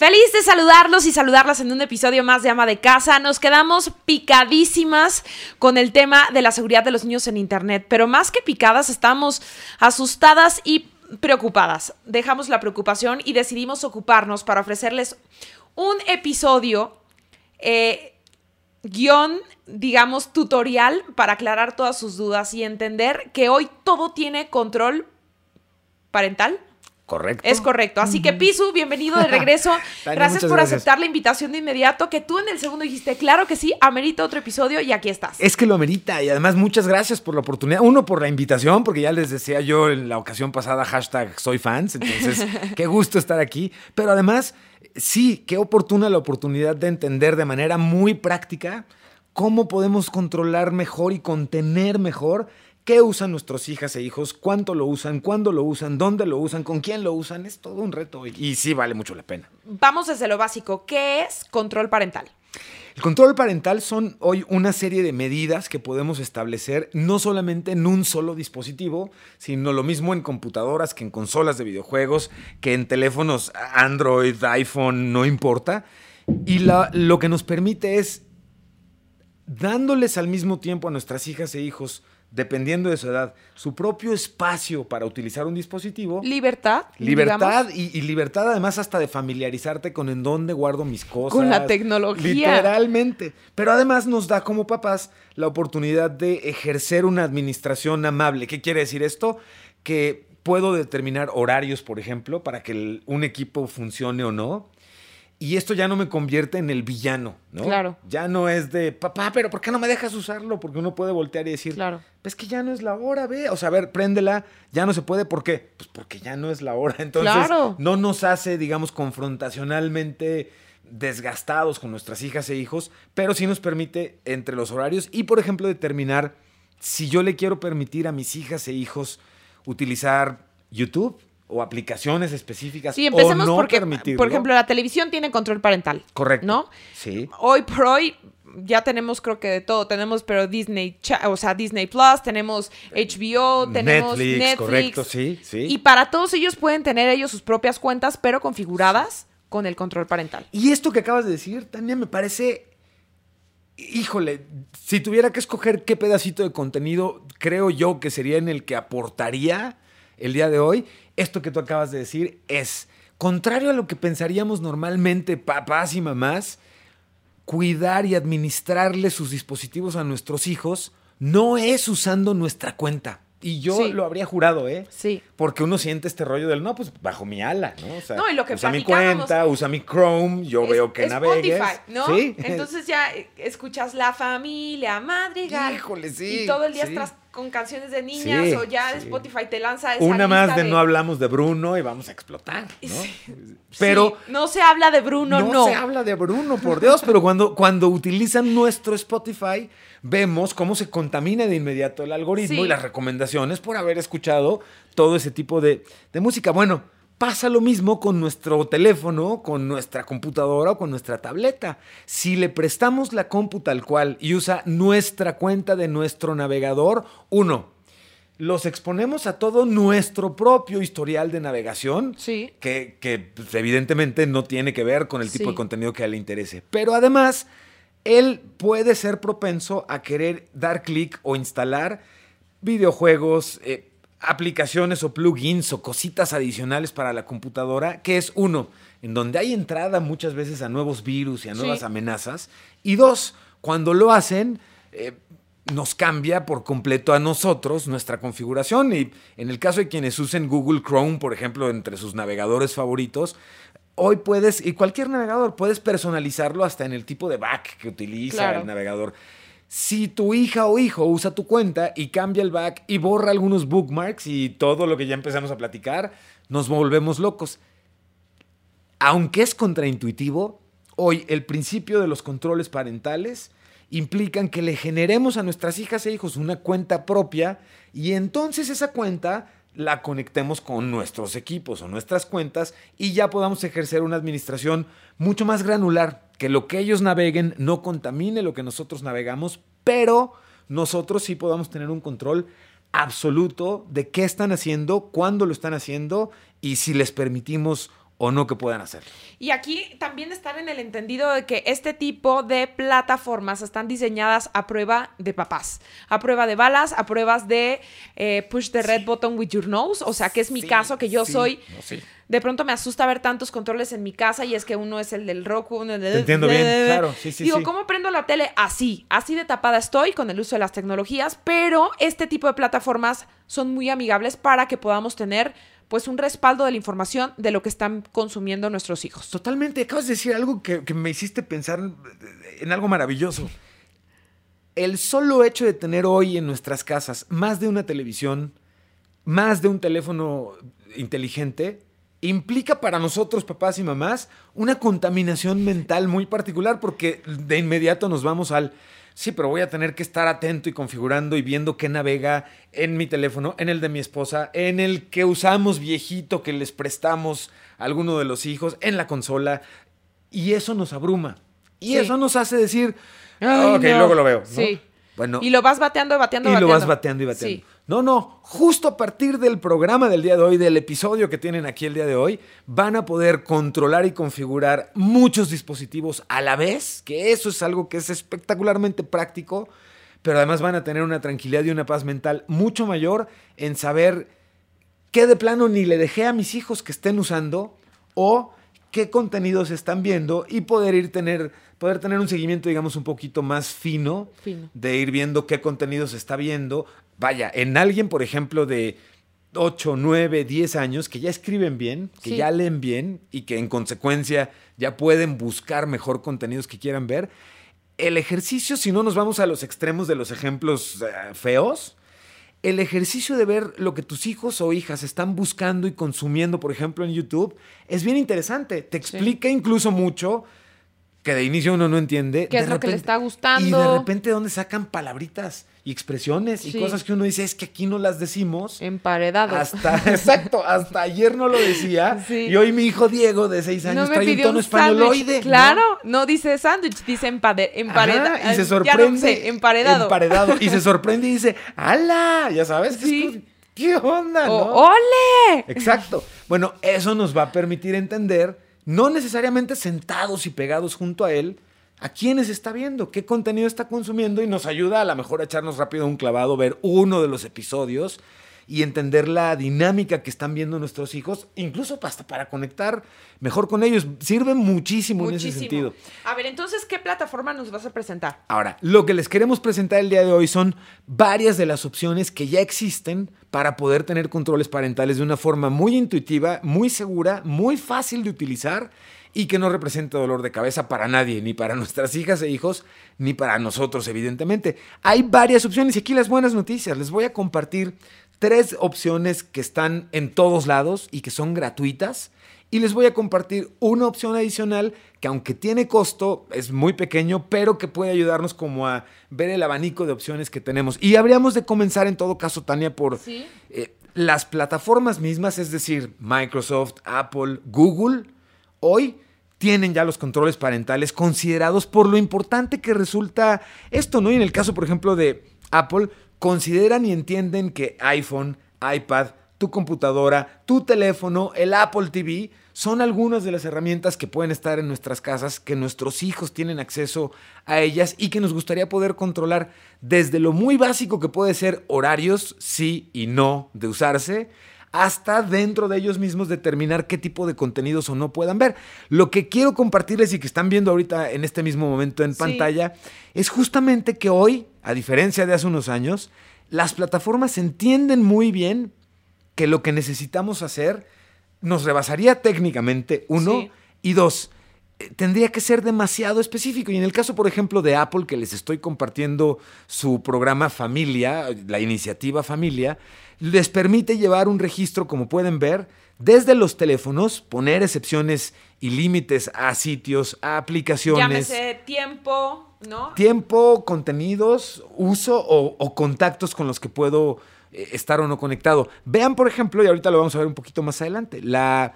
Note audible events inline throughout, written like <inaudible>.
Feliz de saludarlos y saludarlas en un episodio más de Ama de Casa. Nos quedamos picadísimas con el tema de la seguridad de los niños en Internet, pero más que picadas, estamos asustadas y preocupadas. Dejamos la preocupación y decidimos ocuparnos para ofrecerles un episodio, eh, guion, digamos, tutorial para aclarar todas sus dudas y entender que hoy todo tiene control parental Correcto. es correcto. Así que, Pisu, bienvenido de regreso. <laughs> Tania, gracias por gracias. aceptar la invitación de inmediato. Que tú en el segundo dijiste, claro que sí, amerita otro episodio y aquí estás. Es que lo amerita y además muchas gracias por la oportunidad. Uno, por la invitación, porque ya les decía yo en la ocasión pasada hashtag soy fans, entonces <laughs> qué gusto estar aquí. Pero además, sí, qué oportuna la oportunidad de entender de manera muy práctica cómo podemos controlar mejor y contener mejor qué usan nuestros hijas e hijos, cuánto lo usan, cuándo lo usan, dónde lo usan, con quién lo usan. Es todo un reto y, y sí vale mucho la pena. Vamos desde lo básico. ¿Qué es control parental? El control parental son hoy una serie de medidas que podemos establecer no solamente en un solo dispositivo, sino lo mismo en computadoras que en consolas de videojuegos, que en teléfonos Android, iPhone, no importa. Y la- lo que nos permite es, dándoles al mismo tiempo a nuestras hijas e hijos, dependiendo de su edad, su propio espacio para utilizar un dispositivo, Libertad. Libertad y, y libertad además hasta de familiarizarte con en dónde guardo mis cosas. Con la tecnología. Literalmente. Pero además nos da como papás la oportunidad de ejercer una administración amable. ¿Qué quiere decir esto? Que puedo determinar horarios, por ejemplo, para que el- un equipo funcione o no. Y esto ya no me convierte en el villano, ¿no? Claro. Ya no es de, papá, pero ¿por qué no me dejas usarlo? Porque uno puede voltear y decir, Claro. es que ya no es la hora, ve. O sea, a ver, préndela, ya no se puede. ¿Por qué? Pues porque ya no es la hora. <laughs> Entonces, Claro. no nos hace, digamos, confrontacionalmente desgastados con nuestras hijas e hijos, pero sí nos permite entre los horarios y, por ejemplo, determinar si yo le quiero permitir a mis hijas e hijos utilizar YouTube o aplicaciones específicas Sí, empecemos o no porque, permitirlo. por ejemplo, la televisión tiene control parental. correcto. ¿No? Sí. Hoy por hoy ya tenemos creo que de todo. Tenemos, pero Disney, o sea, Disney Plus, tenemos HBO, tenemos Netflix, Netflix. correcto, sí, sí. Y para todos ellos pueden tener ellos sus propias cuentas, pero configuradas con el control parental. Y esto que acabas de decir, Tania, me parece. Híjole, si tuviera que escoger qué pedacito de contenido creo yo que sería en el que aportaría el día de hoy, esto que tú acabas de decir es, contrario a lo que pensaríamos normalmente papás y mamás, cuidar y administrarle sus dispositivos a nuestros hijos no es usando nuestra cuenta. Y yo Sí. lo habría jurado, ¿eh? Sí. Porque uno siente este rollo del, no, pues bajo mi ala, ¿no? O sea, No, y lo que usa mi cuenta, usa mi Chrome, yo Es- veo que navegues. Spotify, ¿no? Sí. Entonces ya eh, escuchas La Familia, Madrigal. <laughs> Híjole, sí, Y todo el día sí. estás con canciones de niñas Sí, o ya sí. Spotify te lanza esa Una más de, no hablamos de Bruno y vamos a explotar, ¿no? Sí. <laughs> Pero no se habla de Bruno, no. no, se habla de Bruno, por Dios, pero cuando, cuando utilizan nuestro Spotify, vemos cómo se contamina de inmediato el algoritmo y las recomendaciones por haber escuchado todo ese tipo de, de música. Bueno, pasa lo mismo con nuestro teléfono, con nuestra computadora o con nuestra tableta. Si le prestamos la compu tal cual y usa nuestra cuenta de nuestro navegador, uno, los exponemos a todo nuestro propio historial de navegación, Sí. que, que, pues, evidentemente no tiene que ver con el tipo Sí. de contenido que a él le interese. Pero además, él puede ser propenso a querer dar clic o instalar videojuegos, eh, aplicaciones o plugins o cositas adicionales para la computadora, que es uno, en donde hay entrada muchas veces a nuevos virus y a nuevas Sí. amenazas. Y dos, cuando lo hacen, eh, nos cambia por completo a nosotros nuestra configuración. Y en el caso de quienes usen Google Chrome, por ejemplo, entre sus navegadores favoritos, hoy puedes, y cualquier navegador, puedes personalizarlo hasta en el tipo de back que utiliza Claro. el navegador. Si tu hija o hijo usa tu cuenta y cambia el back y borra algunos bookmarks y todo lo que ya empezamos a platicar, nos volvemos locos. Aunque es contraintuitivo, hoy el principio de los controles parentales implican que le generemos a nuestras hijas e hijos una cuenta propia y entonces esa cuenta la conectemos con nuestros equipos o nuestras cuentas y ya podamos ejercer una administración mucho más granular, que lo que ellos naveguen no contamine lo que nosotros navegamos, pero nosotros sí podamos tener un control absoluto de qué están haciendo, cuándo lo están haciendo y si les permitimos o no que puedan hacerlo. Y aquí también estar en el entendido de que este tipo de plataformas están diseñadas a prueba de papás, a prueba de balas, a pruebas de eh, push the red button with your nose. O sea, que es mi Sí, caso, que yo sí, soy. no. De pronto me asusta ver tantos controles en mi casa y es que uno es el del Roku, uno es del... Te entiendo bien, claro, sí, sí, Digo, sí. ¿cómo prendo la tele? Así, así de tapada estoy con el uso de las tecnologías, pero este tipo de plataformas son muy amigables para que podamos tener pues un respaldo de la información de lo que están consumiendo nuestros hijos. Totalmente, acabas de decir algo que, que me hiciste pensar en algo maravilloso. El solo hecho de tener hoy en nuestras casas más de una televisión, más de un teléfono inteligente, implica para nosotros, papás y mamás, una contaminación mental muy particular porque de inmediato nos vamos al, sí, pero voy a tener que estar atento y configurando y viendo qué navega en mi teléfono, en el de mi esposa, en el que usamos viejito que les prestamos a alguno de los hijos, en la consola. Y eso nos abruma. Y Sí. eso nos hace decir, Ay, ok, no. luego lo veo. ¿no? Sí. Bueno, Y lo vas bateando, bateando, y bateando. lo vas bateando y bateando. Sí. No, no, justo a partir del programa del día de hoy, del episodio que tienen aquí el día de hoy, van a poder controlar y configurar muchos dispositivos a la vez, que eso es algo que es espectacularmente práctico, pero además van a tener una tranquilidad y una paz mental mucho mayor en saber qué de plano ni le dejé a mis hijos que estén usando o qué contenidos están viendo y poder ir tener poder tener un seguimiento digamos un poquito más fino, Fino. de ir viendo qué contenidos está viendo. Vaya, en alguien, por ejemplo, de 8, 9, 10 años que ya escriben bien, que Sí. ya leen bien y que en consecuencia ya pueden buscar mejor contenidos que quieran ver. El ejercicio, si no nos vamos a los extremos de los ejemplos eh, feos, el ejercicio de ver lo que tus hijos o hijas están buscando y consumiendo, por ejemplo, en YouTube, es bien interesante. Te explica incluso mucho que de inicio uno no entiende. ¿Qué es lo que le está gustando? Y de repente, ¿dónde sacan palabritas y expresiones y cosas que uno dice, es que aquí no las decimos? Emparedado. Hasta, <laughs> exacto, hasta ayer no lo decía. Sí. Y hoy mi hijo Diego, de seis años, trae un tono españoloide. sándwich. ¿no? Claro, no, dice sándwich, dice empade- empareda- Ajá, y se sorprende. No sé, emparedado. Emparedado. Y se <laughs> sorprende y dice, ¡Hala! Ya sabes, Sí. ¿qué onda? O, no? ¡Ole! Exacto. Bueno, eso nos va a permitir entender, no necesariamente sentados y pegados junto a él, a quiénes está viendo, qué contenido está consumiendo y nos ayuda a lo mejor a echarnos rápido un clavado, ver uno de los episodios y entender la dinámica que están viendo nuestros hijos, incluso hasta para conectar mejor con ellos. Sirve muchísimo, en ese sentido. A ver, entonces, ¿qué plataforma nos vas a presentar? Ahora, lo que les queremos presentar el día de hoy son varias de las opciones que ya existen para poder tener controles parentales de una forma muy intuitiva, muy segura, muy fácil de utilizar y que no represente dolor de cabeza para nadie, ni para nuestras hijas e hijos, ni para nosotros, evidentemente. Hay varias opciones y aquí las buenas noticias. Les voy a compartir tres opciones que están en todos lados y que son gratuitas. Y les voy a compartir una opción adicional que aunque tiene costo, es muy pequeño, pero que puede ayudarnos como a ver el abanico de opciones que tenemos. Y habríamos de comenzar en todo caso, Tania, por Sí. eh, las plataformas mismas, es decir, Microsoft, Apple, Google, hoy tienen ya los controles parentales considerados por lo importante que resulta esto, ¿no? Y en el caso, por ejemplo, de Apple, consideran y entienden que iPhone, iPad, tu computadora, tu teléfono, el Apple TV, son algunas de las herramientas que pueden estar en nuestras casas, que nuestros hijos tienen acceso a ellas y que nos gustaría poder controlar. Desde lo muy básico que puede ser horarios, sí y no de usarse, hasta dentro de ellos mismos determinar qué tipo de contenidos o no puedan ver. Lo que quiero compartirles y que están viendo ahorita en este mismo momento en Sí. pantalla es justamente que hoy, a diferencia de hace unos años, las plataformas entienden muy bien que lo que necesitamos hacer nos rebasaría técnicamente, uno, Sí. y dos, tendría que ser demasiado específico. Y en el caso, por ejemplo, de Apple, que les estoy compartiendo su programa Familia, la iniciativa Familia, les permite llevar un registro, como pueden ver, desde los teléfonos, poner excepciones y límites a sitios, a aplicaciones Llámese tiempo, ¿no? tiempo, contenidos, uso o, o contactos con los que puedo eh, estar o no conectado. Vean, por ejemplo, y ahorita lo vamos a ver un poquito más adelante, la,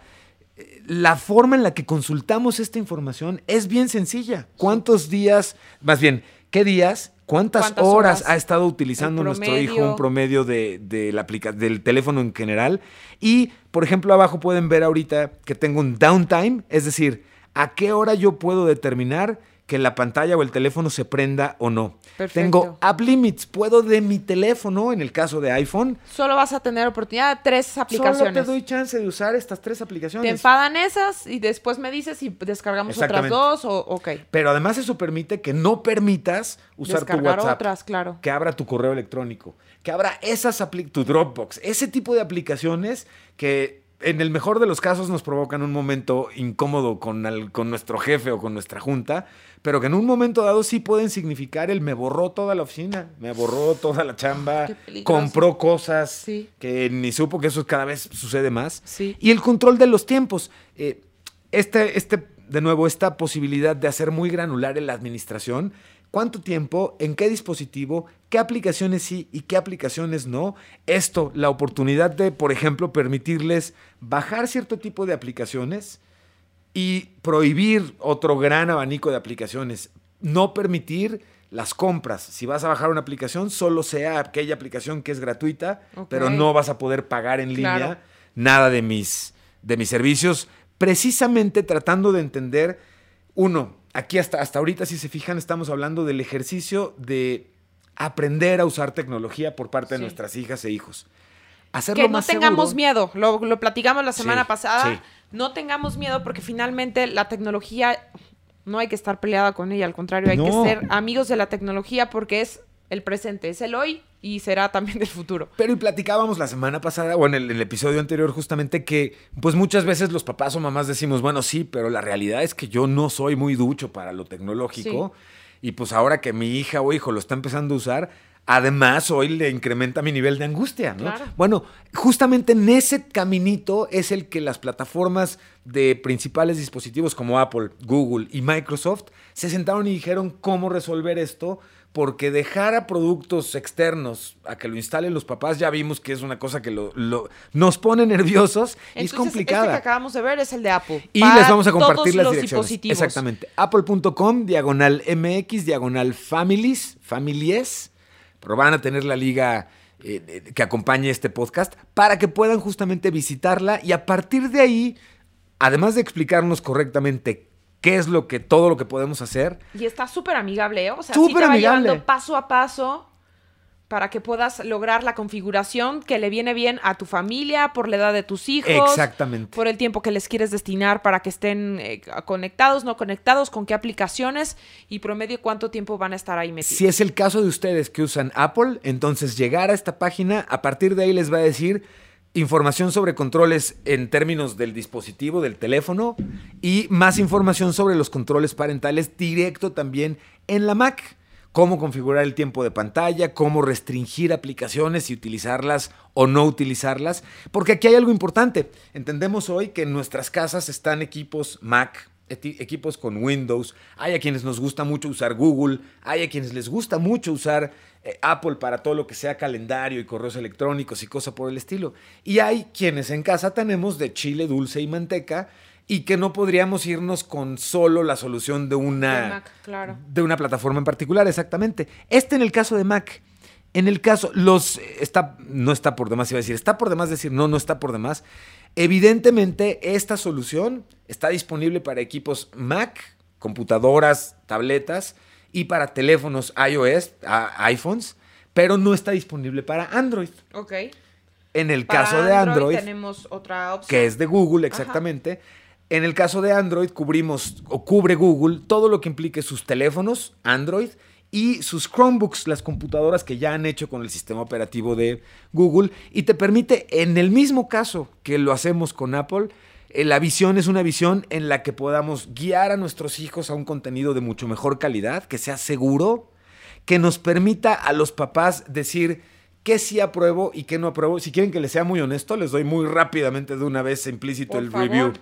la forma en la que consultamos esta información es bien sencilla. ¿Cuántos días, más bien, qué días ¿Cuántas, ¿Cuántas horas, horas? ha estado utilizando nuestro hijo un promedio de, de la aplica- del teléfono en general? Y, por ejemplo, abajo pueden ver ahorita que tengo un downtime, es decir, a qué hora yo puedo determinar que la pantalla o el teléfono se prenda o no. Perfecto. Tengo app limits, puedo de mi teléfono, en el caso de iPhone, Solo vas a tener oportunidad de tres solo aplicaciones. te doy chance de usar estas tres Te aplicaciones. enfadan esas y después me dices si descargamos otras dos o ok. Pero además eso permite que no permitas usar tu Descargar WhatsApp. otras, claro. que abra tu correo electrónico, que abra esas tu Dropbox, ese tipo de aplicaciones que en el mejor de los casos nos provocan un momento incómodo con, con nuestro jefe o con nuestra junta, pero que en un momento dado sí pueden significar el me borró toda la oficina, me borró toda la chamba, compró cosas Sí. que ni supo que eso cada vez sucede más. Sí. Y el control de los tiempos. Eh, este, este, de nuevo, esta posibilidad de hacer muy granular en la administración, cuánto tiempo, en qué dispositivo, qué aplicaciones sí y qué aplicaciones no. Esto, la oportunidad de, por ejemplo, permitirles bajar cierto tipo de aplicaciones y prohibir otro gran abanico de aplicaciones. No permitir las compras. Si vas a bajar una aplicación, solo sea aquella aplicación que es gratuita, pero no vas a poder pagar en Claro. línea nada de mis, de mis servicios. Precisamente tratando de entender, uno, aquí hasta, hasta ahorita, si se fijan, estamos hablando del ejercicio de aprender a usar tecnología por parte Sí. de nuestras hijas e hijos. Hacerlo Que no tengamos seguro. miedo, lo, lo platicamos la semana Sí, pasada. sí. No tengamos miedo porque finalmente la tecnología no hay que estar peleada con ella, al contrario, hay No. que ser amigos de la tecnología porque es el presente, es el hoy y será también el futuro. Pero y platicábamos la semana pasada, o en el, en el episodio anterior, justamente que, pues muchas veces los papás o mamás decimos, bueno, sí, pero la realidad es que yo no soy muy ducho para lo tecnológico. Y pues ahora que mi hija o hijo lo está empezando a usar, además hoy le incrementa mi nivel de angustia, ¿no? Claro. Bueno, justamente en ese caminito es el que las plataformas de principales dispositivos como Apple, Google y Microsoft se sentaron y dijeron cómo resolver esto, porque dejar a productos externos a que lo instalen los papás ya vimos que es una cosa que lo, lo- nos pone nerviosos y es Entonces, complicada. Este que acabamos de ver es el de Apple. Y les vamos a compartir las direcciones. dispositivos. Exactamente. Apple.com, diagonal MX, diagonal families, families. Pero van a tener la liga eh, que acompañe este podcast para que puedan justamente visitarla y a partir de ahí, además de explicarnos correctamente qué es lo que todo lo que podemos hacer, Y está súper amigable, ¿eh? O sea, sí Súper te va amigable. llevando paso a paso para que puedas lograr la configuración que le viene bien a tu familia, por la edad de tus hijos. Exactamente. Por el tiempo que les quieres destinar para que estén eh, conectados, no conectados, con qué aplicaciones y promedio cuánto tiempo van a estar ahí metidos. Si es el caso de ustedes que usan Apple, entonces llegar a esta página, a partir de ahí les va a decir información sobre controles en términos del dispositivo, del teléfono, y más información sobre los controles parentales directo también en la Mac. Cómo configurar el tiempo de pantalla, cómo restringir aplicaciones y utilizarlas o no utilizarlas. Porque aquí hay algo importante. Entendemos hoy que en nuestras casas están equipos Mac, equipos con Windows, hay a quienes nos gusta mucho usar Google, hay a quienes les gusta mucho usar eh, Apple para todo lo que sea calendario y correos electrónicos y cosa por el estilo. Y hay quienes en casa tenemos de chile, dulce y manteca y que no podríamos irnos con solo la solución de una, De Mac, claro. de una plataforma en particular, exactamente. Este en el caso de Mac. En el caso, los está, no está por demás, iba a decir, está por demás decir, no, no está por demás. Evidentemente, esta solución está disponible para equipos Mac, computadoras, tabletas y para teléfonos iOS, a- iPhones, pero no está disponible para Android. Ok. En el Para caso de Android, tenemos otra opción. que es de Google exactamente. En el caso de Android cubrimos o cubre Google todo lo que implique sus teléfonos Android y sus Chromebooks, las computadoras que ya han hecho con el sistema operativo de Google y te permite en el mismo caso que lo hacemos con Apple, eh, la visión es una visión en la que podamos guiar a nuestros hijos a un contenido de mucho mejor calidad, que sea seguro, que nos permita a los papás decir qué sí apruebo y qué no apruebo. Si quieren que les sea muy honesto, les doy muy rápidamente de una vez implícito Por el favor. review.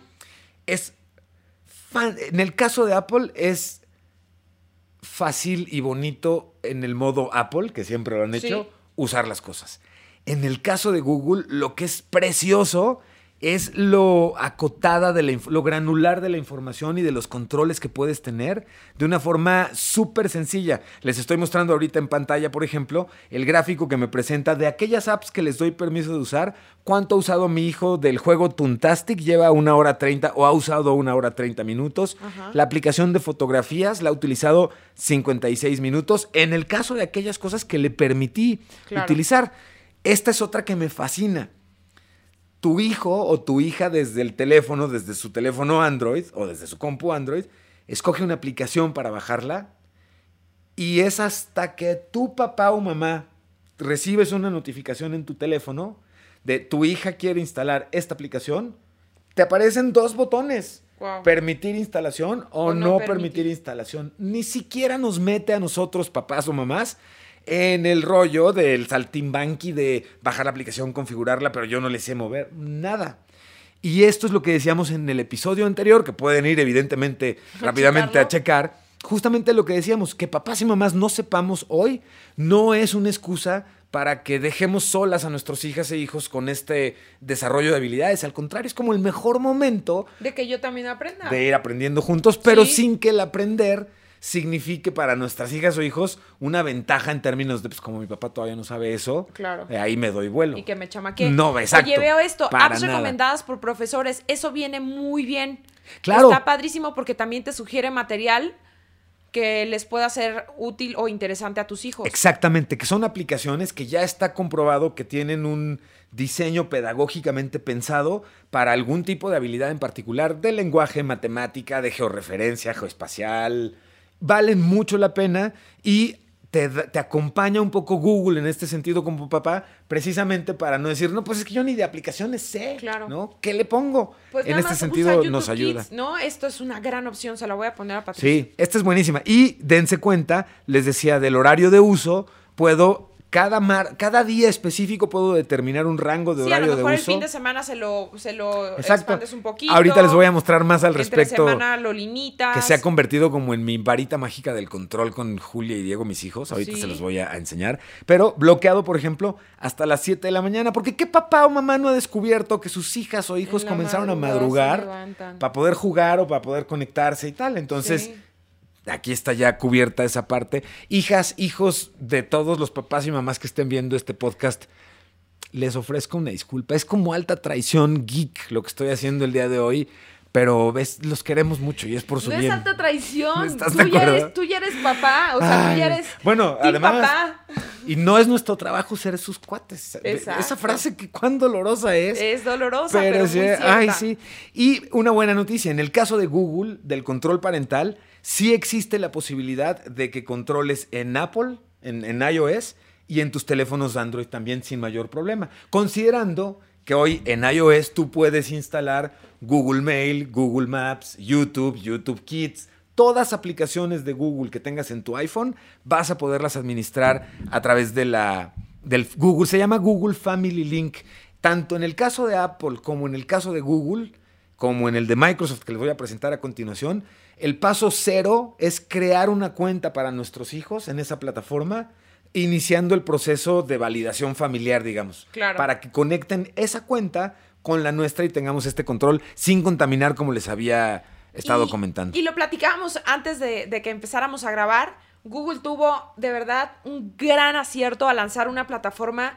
Es fan- en el caso de Apple es fácil y bonito en el modo Apple, que siempre lo han hecho, Sí. usar las cosas. En el caso de Google, lo que es precioso es lo acotada, de la, lo granular de la información y de los controles que puedes tener de una forma súper sencilla. Les estoy mostrando ahorita en pantalla, por ejemplo, el gráfico que me presenta de aquellas apps que les doy permiso de usar, cuánto ha usado mi hijo del juego Tuntastic, lleva una hora 30 o ha usado una hora 30 minutos. La aplicación de fotografías la ha utilizado 56 minutos. En el caso de aquellas cosas que le permití utilizar. Esta es otra que me fascina tu hijo o tu hija desde el teléfono, desde su teléfono Android o desde su compu Android, escoge una aplicación para bajarla y es hasta que tu papá o mamá recibes una notificación en tu teléfono de tu hija quiere instalar esta aplicación, te aparecen dos botones. Permitir instalación o, no, permitir instalación. Ni siquiera nos mete a nosotros, papás o mamás, en el rollo del saltimbanqui de bajar la aplicación, configurarla, pero yo no le sé mover nada. Y esto es lo que decíamos en el episodio anterior, que pueden ir evidentemente rápidamente a checar. Justamente lo que decíamos, que papás y mamás no sepamos hoy, no es una excusa para que dejemos solas a nuestros hijas e hijos con este desarrollo de habilidades. Al contrario, es como el mejor momento. De que yo también aprenda. De ir aprendiendo juntos, pero sin que el aprender signifique para nuestras hijas o hijos una ventaja en términos de, pues como mi papá todavía no sabe eso, claro. Eh, ahí me doy vuelo. Y que me chamaque. No, exacto. Oye, veo esto, apps recomendadas por profesores, eso viene muy bien. Claro. Está padrísimo porque también te sugiere material que les pueda ser útil o interesante a tus hijos. Exactamente, que son aplicaciones que ya está comprobado que tienen un diseño pedagógicamente pensado para algún tipo de habilidad en particular, de lenguaje, matemática, de georreferencia, geoespacial, valen mucho la pena y te, acompaña un poco Google en este sentido como papá, precisamente para no decir, no, pues es que yo ni de aplicaciones sé, claro. ¿no? ¿Qué le pongo? Pues en este sentido nos ayuda. no, esto es una gran opción, se la voy a poner a Patricia. Sí, esta es buenísima. Y dense cuenta, les decía, del horario de uso, puedo cada, mar, cada día específico puedo determinar un rango de horario de uso. a lo mejor el fin de semana se lo, se lo expandes un poquito. Ahorita les voy a mostrar más al respecto. semana lo limitas. Que se ha convertido como en mi varita mágica del control con Julia y Diego, mis hijos. Ahorita se los voy a, enseñar. Pero bloqueado, por ejemplo, hasta las 7 de la mañana. Porque ¿qué papá o mamá no ha descubierto que sus hijas o hijos comenzaron a madrugar para poder jugar o para poder conectarse y tal? Entonces aquí está ya cubierta esa parte. Hijas, hijos de todos los papás y mamás que estén viendo este podcast, les ofrezco una disculpa. Es como alta traición geek lo que estoy haciendo el día de hoy. Pero ves, los queremos mucho y es por su no bien. es alta traición. tú, ya eres, tú, ya eres, papá. O sea, tú ya eres. Bueno, además. Y no es nuestro trabajo ser sus cuates. Esa frase que cuán dolorosa es. Es dolorosa, pero, sí, Ay, sí. Y una buena noticia. En el caso de Google, del control parental, sí existe la posibilidad de que controles en Apple, en, iOS y en tus teléfonos Android también sin mayor problema. Considerando que hoy en iOS tú puedes instalar Google Mail, Google Maps, YouTube, YouTube Kids, todas aplicaciones de Google que tengas en tu iPhone, vas a poderlas administrar a través de la del Google, se llama Google Family Link. Tanto en el caso de Apple como en el caso de Google, como en el de Microsoft que les voy a presentar a continuación, el paso cero es crear una cuenta para nuestros hijos en esa plataforma, iniciando el proceso de validación familiar, digamos. Claro. Para que conecten esa cuenta con la nuestra y tengamos este control sin contaminar como les había estado comentando. Y lo platicábamos antes de, de que empezáramos a grabar. Google tuvo de verdad un gran acierto a lanzar una plataforma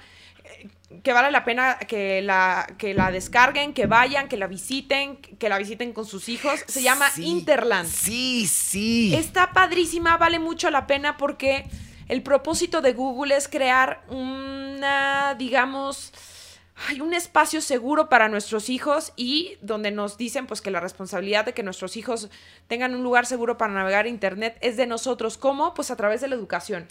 que vale la pena que la, que la descarguen, que vayan, que la visiten, que la visiten con sus hijos. Se llama Interland. Sí, sí. Está padrísima, vale mucho la pena porque el propósito de Google es crear una, digamos, hay un espacio seguro para nuestros hijos y donde nos dicen pues que la responsabilidad de que nuestros hijos tengan un lugar seguro para navegar internet es de nosotros. ¿Cómo? Pues a través de la educación.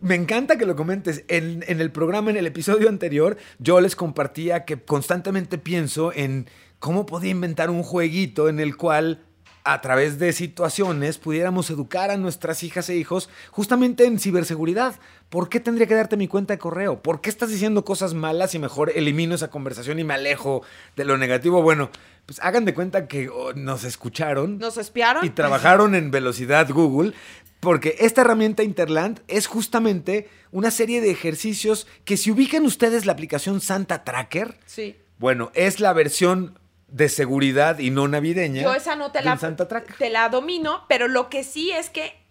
Me encanta que lo comentes. En, en el programa, en el episodio anterior, yo les compartía que constantemente pienso en cómo podía inventar un jueguito en el cual a través de situaciones pudiéramos educar a nuestras hijas e hijos justamente en ciberseguridad. ¿Por qué tendría que darte mi cuenta de correo? ¿Por qué estás diciendo cosas malas y mejor elimino esa conversación y me alejo de lo negativo? Bueno, pues hagan de cuenta que oh, nos escucharon. Nos espiaron. Y trabajaron en velocidad Google. Porque esta herramienta Interland es justamente una serie de ejercicios que si ubican ustedes la aplicación Santa Tracker, sí Bueno, es la versión de seguridad y no navideña. Yo esa no te la, Santa Tracker. te la domino, pero lo que sí es que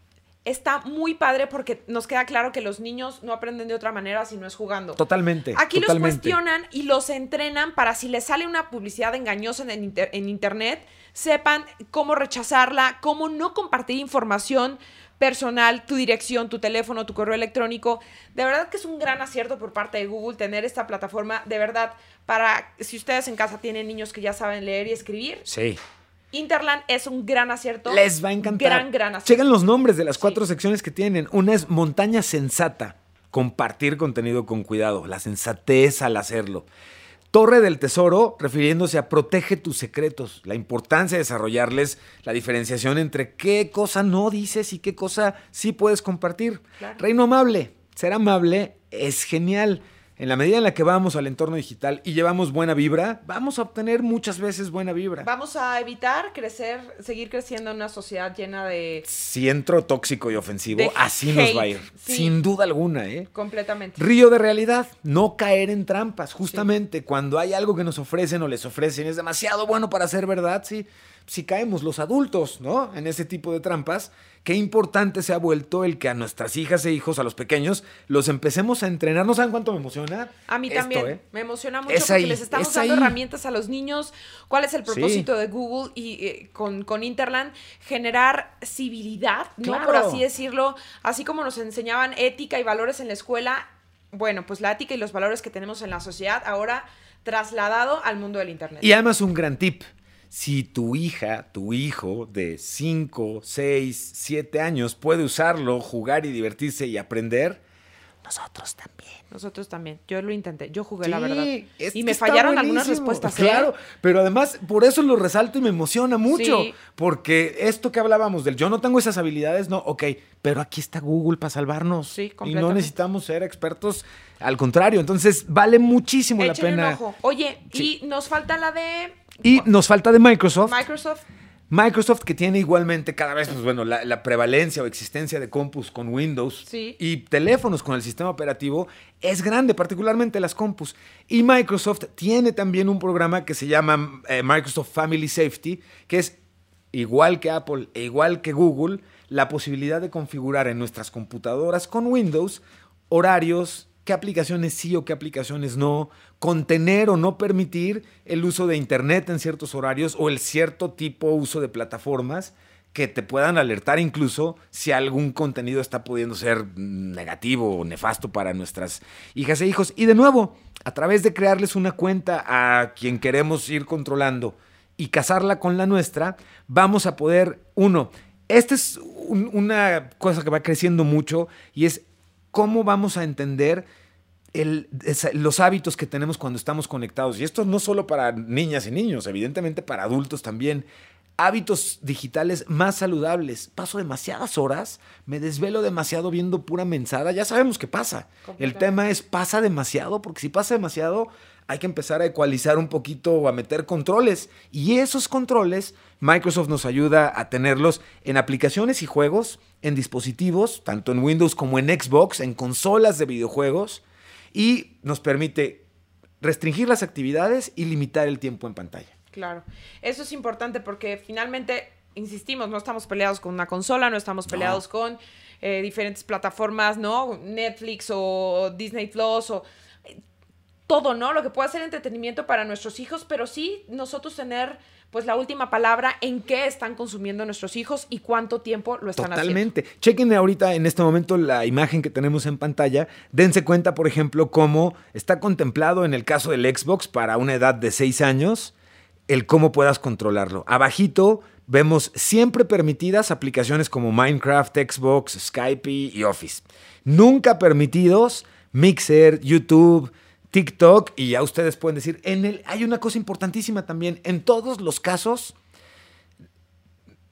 está muy padre porque nos queda claro que los niños no aprenden de otra manera si no es jugando. Totalmente. Aquí los cuestionan y los entrenan para si les sale una publicidad engañosa en, inter- en internet, sepan cómo rechazarla, cómo no compartir información personal, tu dirección, tu teléfono, tu correo electrónico. De verdad que es un gran acierto por parte de Google tener esta plataforma. De verdad, para si ustedes en casa tienen niños que ya saben leer y escribir, Sí. Interland es un gran acierto. Les va a encantar. Gran, gran acierto. Chequen los nombres de las Sí. cuatro secciones que tienen. Una es montaña sensata, compartir contenido con cuidado, la sensatez al hacerlo. Torre del Tesoro, refiriéndose a protege tus secretos, la importancia de desarrollarles la diferenciación entre qué cosa no dices y qué cosa sí puedes compartir. Claro. Reino amable, ser amable es genial. En la medida en la que vamos al entorno digital y llevamos buena vibra, vamos a obtener muchas veces buena vibra. Vamos a evitar crecer, seguir creciendo en una sociedad llena de si entro tóxico y ofensivo, así nos va a ir. sí. Sin duda alguna, ¿eh? completamente. Río de realidad, no caer en trampas. Justamente cuando hay algo que nos ofrecen o les ofrecen es demasiado bueno para ser verdad, sí. Si caemos los adultos, ¿no? En ese tipo de trampas, qué importante se ha vuelto el que a nuestras hijas e hijos, a los pequeños, los empecemos a entrenar. ¿No saben cuánto me emociona? A mí esto, también ¿eh? me emociona mucho Es porque ahí, les estamos es dando ahí. herramientas a los niños. ¿Cuál es el propósito de Google y eh, con, con Interland? Generar civilidad, ¿no? Por así decirlo. Así como nos enseñaban ética y valores en la escuela, bueno, pues la ética y los valores que tenemos en la sociedad ahora trasladado al mundo del Internet. Y además un gran tip. Si tu hija, tu hijo de 5, 6, 7 años puede usarlo, jugar y divertirse y aprender, nosotros también. Nosotros también. Yo lo intenté. Yo jugué, la verdad. es Y me fallaron algunas respuestas. ¿eh? Claro, pero además por eso lo resalto y me emociona mucho. Sí. Porque esto que hablábamos del yo no tengo esas habilidades, no, ok, pero aquí está Google para salvarnos. Sí, y no necesitamos ser expertos, al contrario. Entonces vale muchísimo la un pena. ojo. Oye, Sí. y nos falta la de Y nos falta de Microsoft. Microsoft. Microsoft que tiene igualmente cada vez, pues bueno, la, la prevalencia o existencia de compus con Windows Sí. y teléfonos con el sistema operativo es grande, particularmente las compus. Y Microsoft tiene también un programa que se llama eh, Microsoft Family Safety, que es igual que Apple e igual que Google, la posibilidad de configurar en nuestras computadoras con Windows horarios, qué aplicaciones sí o qué aplicaciones no, contener o no permitir el uso de Internet en ciertos horarios o el cierto tipo uso de plataformas que te puedan alertar incluso si algún contenido está pudiendo ser negativo o nefasto para nuestras hijas e hijos. Y de nuevo, a través de crearles una cuenta a quien queremos ir controlando y casarla con la nuestra, vamos a poder, uno, esta es un- una cosa que va creciendo mucho y es cómo vamos a entender el- los hábitos que tenemos cuando estamos conectados. Y esto no solo para niñas y niños, evidentemente para adultos también. Hábitos digitales más saludables. Paso demasiadas horas, me desvelo demasiado viendo pura mensada. Ya sabemos qué pasa. El tema es pasa demasiado, porque si pasa demasiado, hay que empezar a ecualizar un poquito o a meter controles. Y esos controles, Microsoft nos ayuda a tenerlos en aplicaciones y juegos, en dispositivos, tanto en Windows como en Xbox, en consolas de videojuegos, y nos permite restringir las actividades y limitar el tiempo en pantalla. Claro. Eso es importante porque finalmente, insistimos, no estamos peleados con una consola, no estamos peleados con eh, diferentes plataformas, ¿no? Netflix o Disney Plus o todo, ¿no? Lo que pueda ser entretenimiento para nuestros hijos, pero sí nosotros tener pues la última palabra en qué están consumiendo nuestros hijos y cuánto tiempo lo están haciendo. Totalmente. Chequen ahorita en este momento la imagen que tenemos en pantalla. Dense cuenta, por ejemplo, cómo está contemplado en el caso del Xbox para una edad de 6 años el cómo puedas controlarlo. Abajito vemos siempre permitidas aplicaciones como Minecraft, Xbox, Skype y Office. Nunca permitidos Mixer, YouTube, TikTok y ya ustedes pueden decir, en el hay una cosa importantísima también, en todos los casos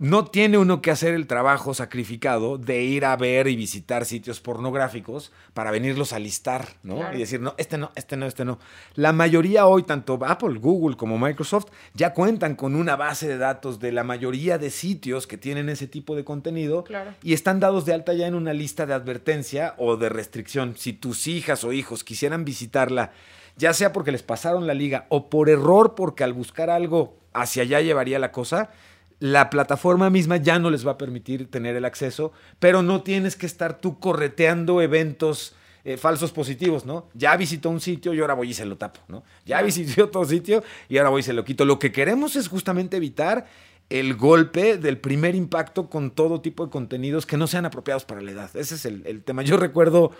no tiene uno que hacer el trabajo sacrificado de ir a ver y visitar sitios pornográficos para venirlos a listar, ¿no? Claro. Y decir, no, este no, este no, este no. La mayoría hoy, tanto Apple, Google como Microsoft, ya cuentan con una base de datos de la mayoría de sitios que tienen ese tipo de contenido Claro. y están dados de alta ya en una lista de advertencia o de restricción. Si tus hijas o hijos quisieran visitarla, ya sea porque les pasaron la liga o por error porque al buscar algo hacia allá llevaría la cosa, la plataforma misma ya no les va a permitir tener el acceso, pero no tienes que estar tú correteando eventos eh, falsos positivos, ¿no? Ya visitó un sitio y ahora voy y se lo tapo, ¿no? Ya visité <laughs> otro sitio y ahora voy y se lo quito. Lo que queremos es justamente evitar el golpe del primer impacto con todo tipo de contenidos que no sean apropiados para la edad. Ese es el, el tema. Yo recuerdo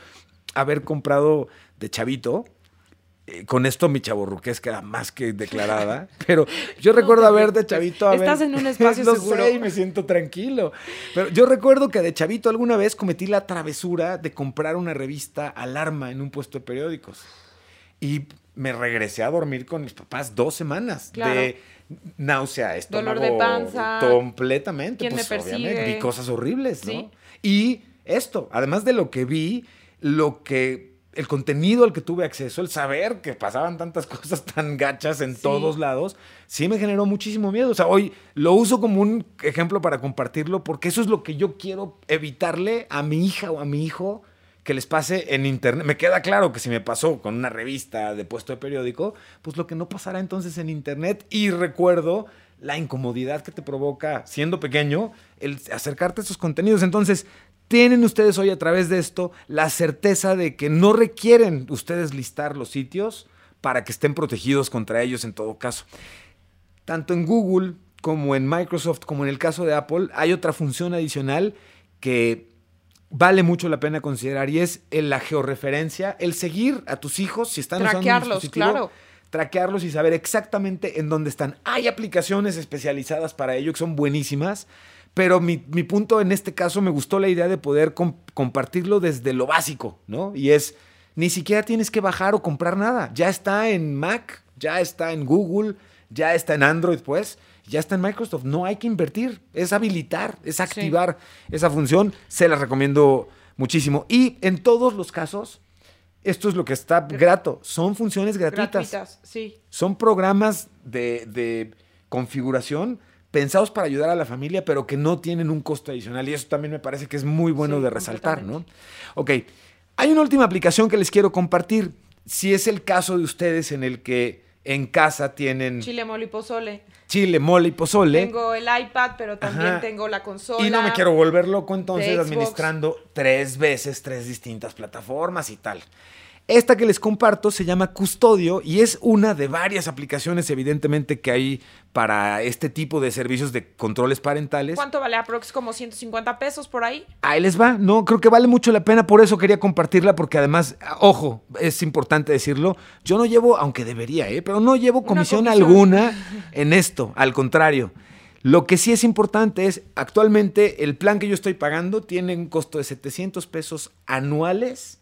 haber comprado de chavito, con esto mi chaborruquesca era más que declarada, <laughs> pero yo recuerdo haber de chavito haber... Estás en un <laughs> espacio no seguro. sé y me siento tranquilo. Pero yo recuerdo que de chavito alguna vez cometí la travesura de comprar una revista Alarma en un puesto de periódicos. Y me regresé a dormir con mis papás dos semanas Claro. de náusea, estómago. Dolor de panza. Completamente. ¿Quién pues, me persigue? obviamente, vi cosas horribles, ¿no? Sí. Y esto, además de lo que vi, lo que el contenido al que tuve acceso, el saber que pasaban tantas <laughs> cosas tan gachas en Sí. todos lados, sí me generó muchísimo miedo. O sea, hoy lo uso como un ejemplo para compartirlo porque eso es lo que yo quiero evitarle a mi hija o a mi hijo que les pase en internet. Me queda claro que si me pasó con una revista de puesto de periódico, pues lo que no pasará entonces en internet. Y recuerdo la incomodidad que te provoca, siendo pequeño, el acercarte a esos contenidos. Entonces, tienen ustedes hoy a través de esto la certeza de que no requieren ustedes listar los sitios para que estén protegidos contra ellos en todo caso. Tanto en Google como en Microsoft, como en el caso de Apple, hay otra función adicional que vale mucho la pena considerar y es la georreferencia, el seguir a tus hijos si están usando un claro. traquearlos y saber exactamente en dónde están. Hay aplicaciones especializadas para ello que son buenísimas, pero mi, mi punto en este caso me gustó la idea de poder com- compartirlo desde lo básico, ¿no? Y es, ni siquiera tienes que bajar o comprar nada. Ya está en Mac, ya está en Google, ya está en Android, pues, ya está en Microsoft. No hay que invertir, es habilitar, es activar esa función. Se la recomiendo muchísimo. Y en todos los casos, esto es lo que está grato, son funciones gratuitas. Gratuitas, sí. Son programas de, de configuración pensados para ayudar a la familia, pero que no tienen un costo adicional. Y eso también me parece que es muy bueno Sí, de resaltar, ¿no? Ok, hay una última aplicación que les quiero compartir. Si es el caso de ustedes en el que en casa tienen Chile, mole y pozole. chile, mole y pozole. Tengo el iPad, pero también Ajá. tengo la consola. Y no me quiero volver loco entonces administrando tres veces tres distintas plataformas y tal. Esta que les comparto se llama Custodio y es una de varias aplicaciones evidentemente que hay para este tipo de servicios de controles parentales. ¿Cuánto vale aprox? Como 150 pesos por ahí. Ahí les va, no, creo que vale mucho la pena, por eso quería compartirla, porque además, ojo, es importante decirlo, yo no llevo, aunque debería, ¿eh? pero no llevo comisión, comisión. alguna en esto, al contrario. Lo que sí es importante es, actualmente el plan que yo estoy pagando tiene un costo de 700 pesos anuales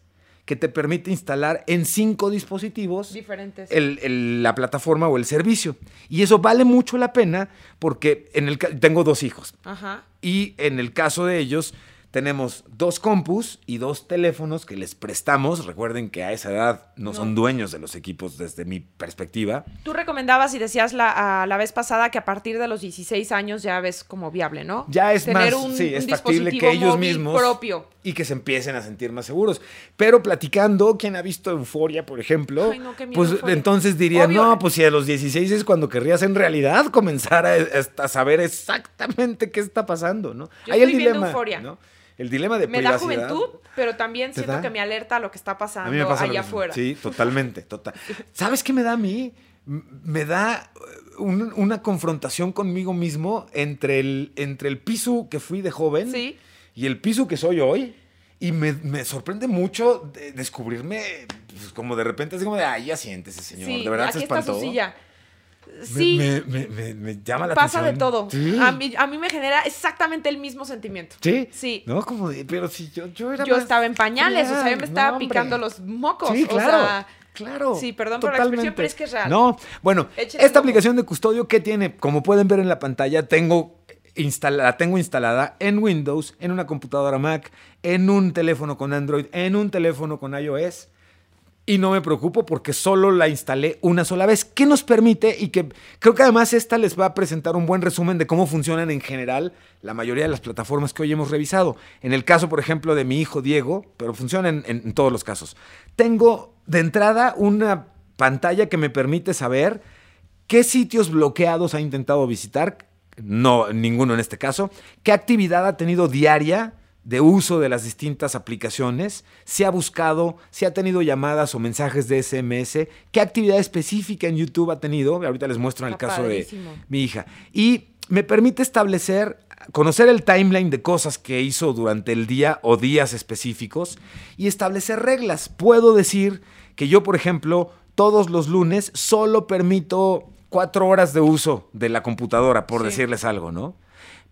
que te permite instalar en cinco dispositivos Diferentes. el- el- la plataforma o el servicio. Y eso vale mucho la pena porque en el, tengo dos hijos. Ajá. Y en el caso de ellos, tenemos dos compus y dos teléfonos que les prestamos. Recuerden que a esa edad no, No. son dueños de los equipos desde mi perspectiva. Tú recomendabas y decías la, a la vez pasada que a partir de los 16 años ya ves como viable, ¿no? Ya es Tener más, un, sí, es un factible dispositivo que ellos mismos propio. Y que se empiecen a sentir más seguros. Pero platicando, quien ha visto Euforia, por ejemplo, Ay, no, qué miedo, pues Euphoria. entonces diría, Obvio. no, pues si a los 16 es cuando querrías en realidad comenzar a, a saber exactamente qué está pasando, ¿no? Yo Hay el estoy viendo dilema, Euphoria. ¿no? El dilema de Me da privacidad. juventud, pero también siento da? que me alerta a lo que está pasando me pasa allá afuera. Sí, totalmente, total. ¿Sabes qué me da a mí? Me da un- una confrontación conmigo mismo entre el, entre el piso que fui de joven Sí. Y el piso que soy hoy. Y me, me sorprende mucho de- descubrirme, pues, como de repente, así como de, ay, ya siéntese, señor. Sí, de verdad aquí se está espantó. su silla. Me- Sí, Me, me- me- me llama la pasa de atención. todo. Sí. A, mí, a mí me genera exactamente el mismo sentimiento. Sí. Sí. No, como de, pero si yo, yo era Yo más estaba en pañales, o sea, yo me estaba No, picando los mocos. Sí, o claro. sea, claro. Sí, perdón por la expresión, pero es que es real. No, bueno, Échale esta aplicación de custodio, ¿qué tiene? Como pueden ver en la pantalla, tengo la tengo instalada en Windows, en una computadora Mac, en un teléfono con Android, en un teléfono con iOS. Y no me preocupo porque solo la instalé una sola vez. ¿Qué nos permite? Y que creo que además esta les va a presentar un buen resumen de cómo funcionan en general la mayoría de las plataformas que hoy hemos revisado. En el caso, por ejemplo, de mi hijo Diego, pero funciona en, en todos los casos. Tengo de entrada una pantalla que me permite saber qué sitios bloqueados ha intentado visitar, no ninguno en este caso, qué actividad ha tenido diaria de uso de las distintas aplicaciones, si ha buscado, si ha tenido llamadas o mensajes de SMS, qué actividad específica en YouTube ha tenido, ahorita les muestro en el caso de mi hija, y me permite establecer, conocer el timeline de cosas que hizo durante el día o días específicos y establecer reglas. Puedo decir que yo, por ejemplo, todos los lunes solo permito cuatro horas de uso de la computadora, por decirles algo, ¿no?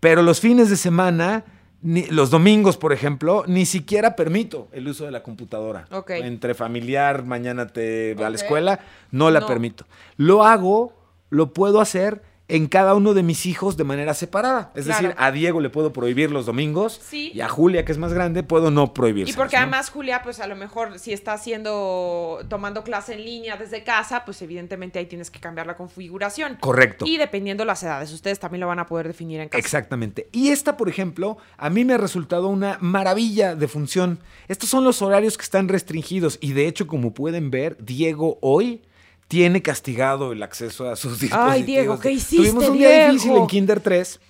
Pero los fines de semana, los domingos, por ejemplo, ni siquiera permito el uso de la computadora. Entre familiar, mañana te va a la escuela, no la permito. Lo hago, lo puedo hacer en cada uno de mis hijos de manera separada. Es decir, a Diego le puedo prohibir los domingos y a Julia, que es más grande, puedo no prohibir. Y porque además Julia, pues a lo mejor si está haciendo, tomando clase en línea desde casa, pues evidentemente ahí tienes que cambiar la configuración. Correcto. Y dependiendo las edades, ustedes también lo van a poder definir en casa. Exactamente. Y esta, por ejemplo, a mí me ha resultado una maravilla de función. Estos son los horarios que están restringidos y de hecho, como pueden ver, Diego hoy tiene castigado el acceso a sus <laughs> dispositivos. Ay, Diego, ¿qué hiciste, Tuvimos un día difícil en Kinder 3,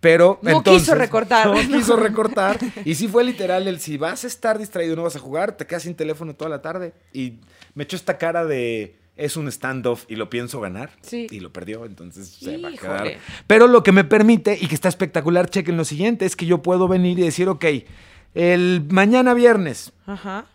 pero no entonces, quiso recortar. No quiso <laughs> recortar. Y sí fue literal el si vas a estar distraído no vas a jugar, te quedas sin teléfono toda la tarde. Y me echó esta cara de es un standoff y lo pienso ganar. Sí. Y lo perdió, entonces se va a quedar. Pero lo que me permite, y que está espectacular, chequen lo siguiente, es que yo puedo venir y decir, ok, el mañana viernes. Ajá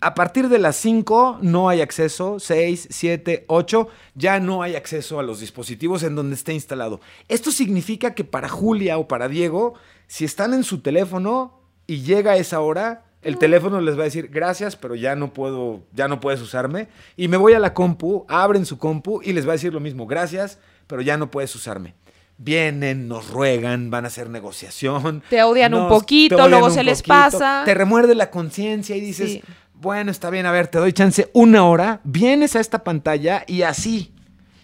a partir de las 5 no hay acceso, 6, 7, 8, ya no hay acceso a los dispositivos en donde esté instalado. Esto significa que para Julia o para Diego, si están en su teléfono y llega esa hora, el teléfono les va a decir gracias, pero ya no puedo, ya no puedes usarme. Y me voy a la compu, abren su compu y les va a decir lo mismo, gracias, pero ya no puedes usarme vienen, nos ruegan, van a hacer negociación. Te odian un poquito, luego se les pasa. Te remuerde la conciencia y dices, bueno, está bien, a ver, te doy chance una hora, vienes a esta pantalla y así,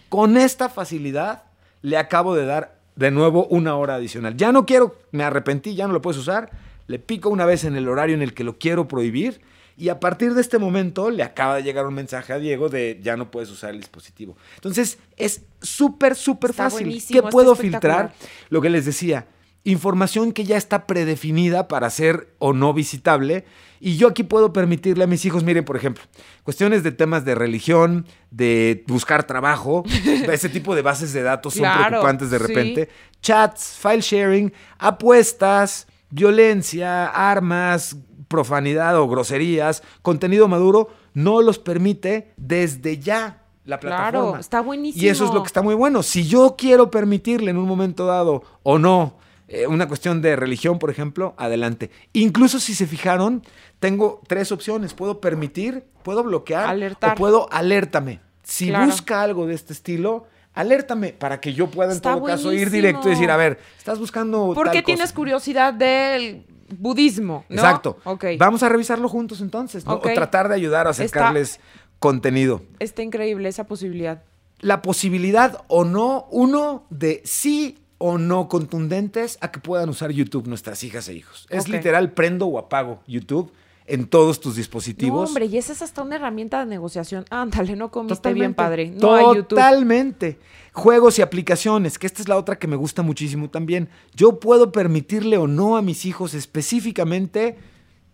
con esta facilidad, le acabo de dar de nuevo una hora adicional. Ya no quiero, me arrepentí, ya no lo puedes usar, le pico una vez en el horario en el que lo quiero prohibir y a partir de este momento le acaba de llegar un mensaje a Diego de ya no puedes usar el dispositivo. Entonces es súper, súper fácil. ¿Qué puedo filtrar? Lo que les decía, información que ya está predefinida para ser o no visitable. Y yo aquí puedo permitirle a mis hijos, miren, por ejemplo, cuestiones de temas de religión, de buscar trabajo, <laughs> ese tipo de bases de datos son preocupantes de repente. Chats, file sharing, apuestas, violencia, armas, profanidad o groserías, contenido maduro, no los permite desde ya la plataforma. Claro, está buenísimo. Y eso es lo que está muy bueno. Si yo quiero permitirle en un momento dado o no eh, una cuestión de religión, por ejemplo, adelante. Incluso si se fijaron, tengo tres opciones. Puedo permitir, puedo bloquear Alertar. o puedo alértame. Si busca algo de este estilo, alértame para que yo pueda en todo caso ir directo y decir, a ver, estás buscando... ¿Por qué tienes curiosidad del budismo? Exacto. Vamos a revisarlo juntos entonces, ¿no? O tratar de ayudar a acercarles contenido. Está increíble esa posibilidad. La posibilidad o no, uno, de sí o no contundentes a que puedan usar YouTube nuestras hijas e hijos. Es literal, prendo o apago YouTube en todos tus dispositivos. No, hombre, y esa es hasta una herramienta de negociación. Ándale, no comiste bien, padre. No Totalmente. Juegos y aplicaciones, que esta es la otra que me gusta muchísimo también. Yo puedo permitirle o no a mis hijos específicamente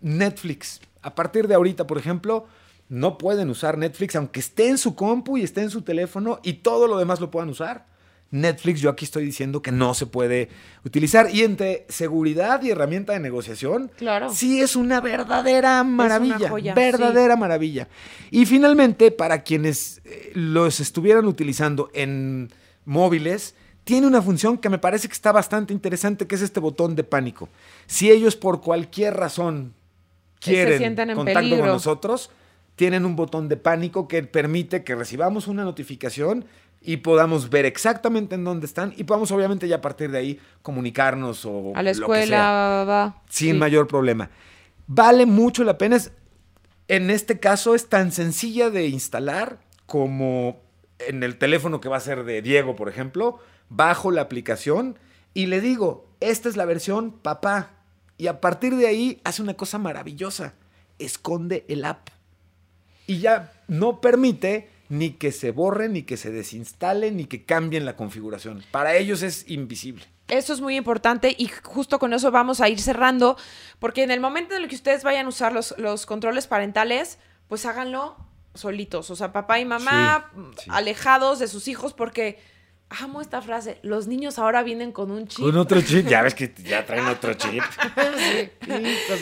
Netflix. A partir de ahorita, por ejemplo, no pueden usar Netflix, aunque esté en su compu y esté en su teléfono y todo lo demás lo puedan usar. Netflix, yo aquí estoy diciendo que no se puede utilizar. Y entre seguridad y herramienta de negociación, claro. sí es una verdadera maravilla. verdadera maravilla. Y finalmente, para quienes eh, los estuvieran utilizando en móviles, tiene una función que me parece que está bastante interesante, que es este botón de pánico. Si ellos por cualquier razón quieren contacto con nosotros, tienen un botón de pánico que permite que recibamos una notificación y podamos ver exactamente en dónde están y podamos obviamente ya a partir de ahí comunicarnos o A la lo que escuela, sea, va, sin Sí. mayor problema. Vale mucho la pena. Es, en este caso es tan sencilla de instalar como en el teléfono que va a ser de Diego, por ejemplo. Bajo la aplicación y le digo, esta es la versión papá. Y a partir de ahí hace una cosa maravillosa. Esconde el app. Y ya no permite ni que se borre, ni que se desinstale, ni que cambien la configuración. Para ellos es invisible. Eso es muy importante y justo con eso vamos a ir cerrando, porque en el momento en el que ustedes vayan a usar los, los controles parentales, pues háganlo solitos, o sea, papá y mamá Sí, sí. alejados de sus hijos, porque amo esta frase, los niños ahora vienen con un chip. Con otro chip, ya ves que <laughs> ya traen otro chip.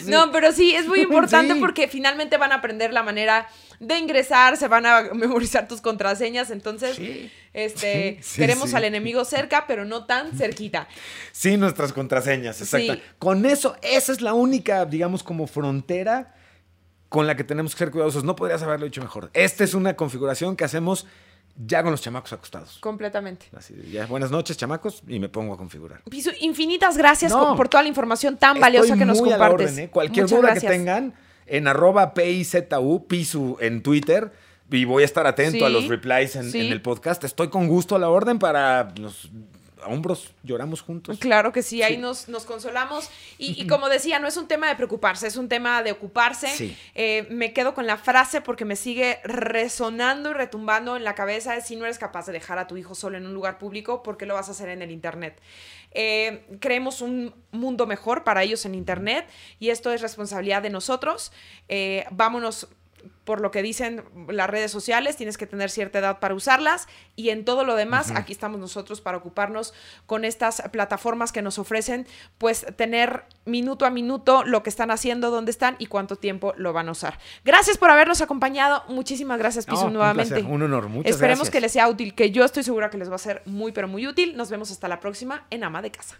No, pero sí, es muy <laughs> importante Sí. porque finalmente van a aprender la manera de ingresar, se van a <laughs> memorizar tus contraseñas, entonces, Sí. este, Sí, sí, queremos al enemigo cerca, pero no tan cerquita. Sí, nuestras contraseñas, exacto. Con eso, esa es la única, digamos, como frontera con la que tenemos que ser cuidadosos. No podrías haberlo dicho mejor. Esta es una configuración que hacemos ya con los chamacos acostados. Completamente. Así ya, buenas noches, chamacos, y me pongo a configurar. Piso, infinitas gracias No. por toda la información tan valiosa que nos compartes. orden, ¿eh? Cualquier Muchas duda gracias. que tengan, en arroba PIZU, Pisu en Twitter, y voy a estar atento Sí, a los replies en, sí. en el podcast. Estoy con gusto a la orden para los a hombros lloramos juntos. Claro que sí, ahí nos, nos consolamos. Y, y como decía, no es un tema de preocuparse, es un tema de ocuparse. Sí. Eh, me quedo con la frase porque me sigue resonando y retumbando en la cabeza. Si no eres capaz de dejar a tu hijo solo en un lugar público, ¿por qué lo vas a hacer en el Internet? Eh, creemos un mundo mejor para ellos en Internet y esto es responsabilidad de nosotros. Eh, vámonos por lo que dicen las redes sociales, tienes que tener cierta edad para usarlas y en todo lo demás, aquí estamos nosotros para ocuparnos con estas plataformas que nos ofrecen, pues tener minuto a minuto lo que están haciendo, dónde están y cuánto tiempo lo van a usar. Gracias por habernos acompañado, muchísimas gracias Piso un nuevamente. placer, un honor, muchas Esperemos gracias. que les sea útil, que yo estoy segura que les va a ser muy pero muy útil. Nos vemos hasta la próxima en Ama de Casa.